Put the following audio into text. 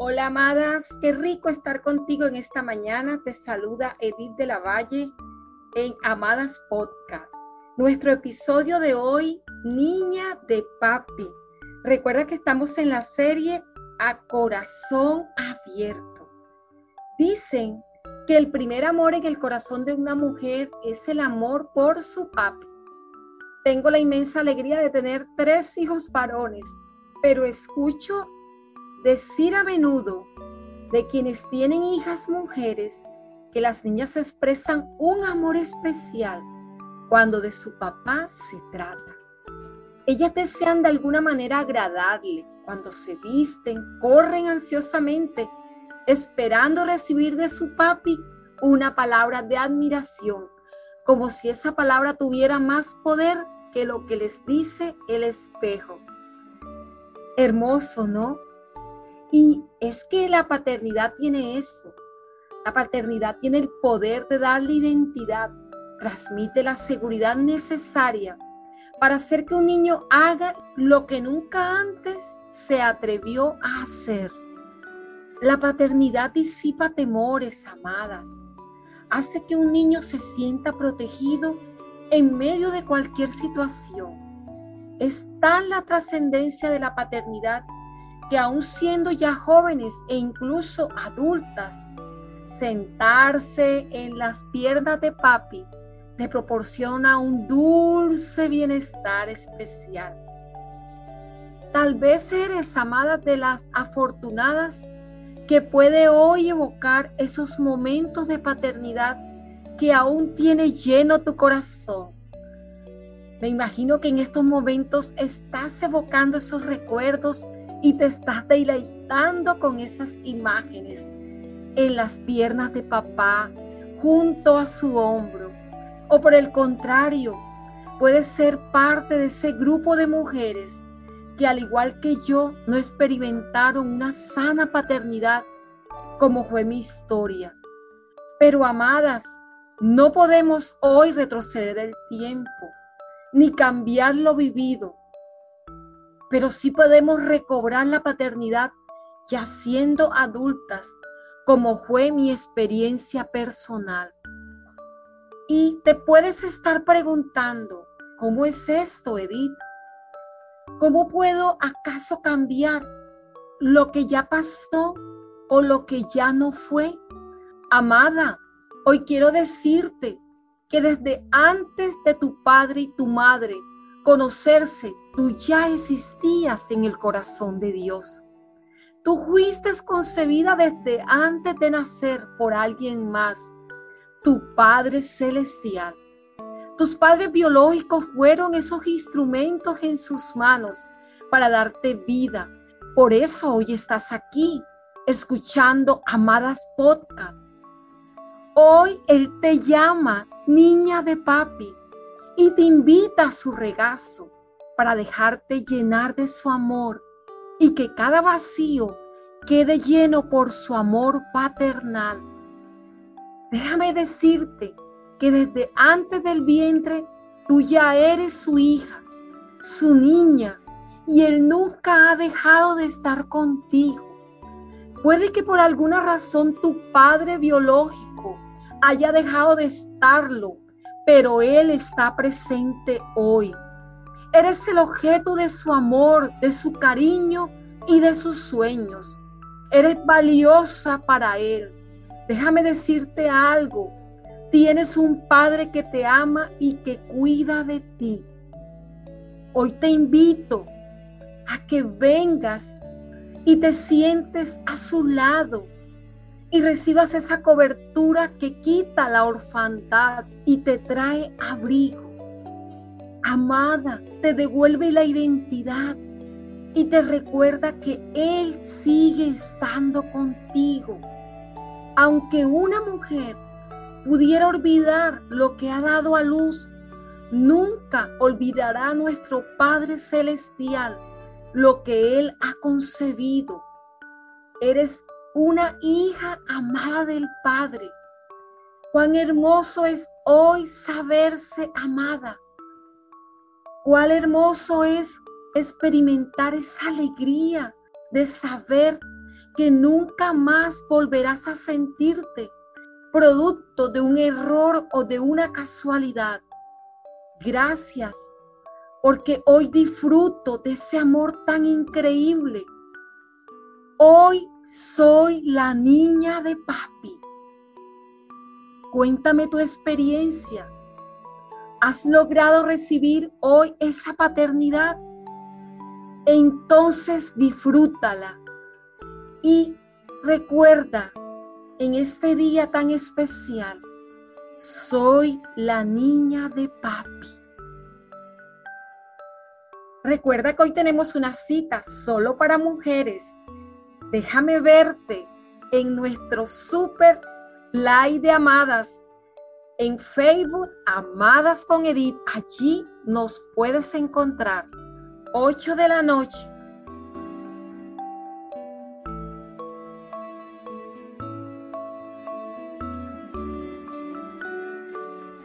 Hola amadas, qué rico estar contigo en esta mañana. Te saluda Edith de la Valle en Amadas Podcast. Nuestro episodio de hoy, Niña de Papi. Recuerda que estamos en la serie A Corazón Abierto. Dicen que el primer amor en el corazón de una mujer es el amor por su papi. Tengo la inmensa alegría de tener tres hijos varones, pero escucho decir a menudo de quienes tienen hijas mujeres que las niñas expresan un amor especial cuando de su papá se trata. Ellas desean de alguna manera agradarle. Cuando se visten, corren ansiosamente esperando recibir de su papi una palabra de admiración, como si esa palabra tuviera más poder que lo que les dice el espejo. Hermoso, ¿no? Y es que la paternidad tiene eso. La paternidad tiene el poder de darle identidad, transmite la seguridad necesaria para hacer que un niño haga lo que nunca antes se atrevió a hacer. La paternidad disipa temores, amadas. Hace que un niño se sienta protegido en medio de cualquier situación. Es tal la trascendencia de la paternidad que aún siendo ya jóvenes e incluso adultas, sentarse en las piernas de papi te proporciona un dulce bienestar especial. Tal vez eres amada de las afortunadas que puede hoy evocar esos momentos de paternidad que aún tiene lleno tu corazón. Me imagino que en estos momentos estás evocando esos recuerdos y te estás deleitando con esas imágenes en las piernas de papá, junto a su hombro. O por el contrario, puedes ser parte de ese grupo de mujeres que al igual que yo no experimentaron una sana paternidad como fue mi historia. Pero amadas, no podemos hoy retroceder el tiempo ni cambiar lo vivido pero sí podemos recobrar la paternidad ya siendo adultas, como fue mi experiencia personal. Y te puedes estar preguntando, ¿cómo es esto, Edith? ¿Cómo puedo acaso cambiar lo que ya pasó o lo que ya no fue? Amada, hoy quiero decirte que desde antes de tu padre y tu madre conocerse, tú ya existías en el corazón de Dios. Tú fuiste concebida desde antes de nacer por alguien más, tu Padre Celestial. Tus padres biológicos fueron esos instrumentos en sus manos para darte vida. Por eso hoy estás aquí, escuchando Amadas Podcast. Hoy Él te llama niña de papi y te invita a su regazo para dejarte llenar de su amor y que cada vacío quede lleno por su amor paternal. Déjame decirte que desde antes del vientre tú ya eres su hija, su niña, y Él nunca ha dejado de estar contigo. Puede que por alguna razón tu padre biológico haya dejado de estarlo pero Él está presente hoy. Eres el objeto de su amor, de su cariño y de sus sueños. Eres valiosa para Él. Déjame decirte algo. Tienes un Padre que te ama y que cuida de ti. Hoy te invito a que vengas y te sientes a su lado y recibas esa cobertura que quita la orfandad y te trae abrigo. Amada, te devuelve la identidad y te recuerda que Él sigue estando contigo. Aunque una mujer pudiera olvidar lo que ha dado a luz, nunca olvidará nuestro Padre Celestial lo que Él ha concebido. Eres una hija amada del Padre. Cuán hermoso es hoy saberse amada. Cuán hermoso es experimentar esa alegría de saber que nunca más volverás a sentirte producto de un error o de una casualidad. Gracias porque hoy disfruto de ese amor tan increíble. Hoy soy la niña de papi. Cuéntame tu experiencia. ¿Has logrado recibir hoy esa paternidad? Entonces disfrútala y recuerda en este día tan especial, soy la niña de papi. Recuerda que hoy tenemos una cita solo para mujeres. Déjame verte en nuestro super live de amadas en Facebook, Amadas con Edith. Allí nos puedes encontrar 8 de la noche